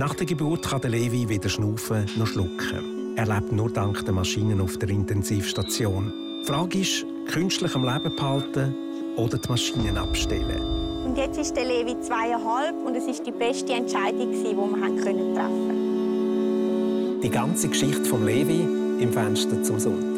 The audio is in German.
Nach der Geburt kann der Levi weder schnaufen noch schlucken. Er lebt nur dank der Maschinen auf der Intensivstation. Die Frage ist, künstlich am Leben behalten oder die Maschinen abstellen. Und jetzt ist der Levi zweieinhalb und es ist die beste Entscheidung, die wir treffen können. Die ganze Geschichte vom Levi im Fenster zum Sonntag.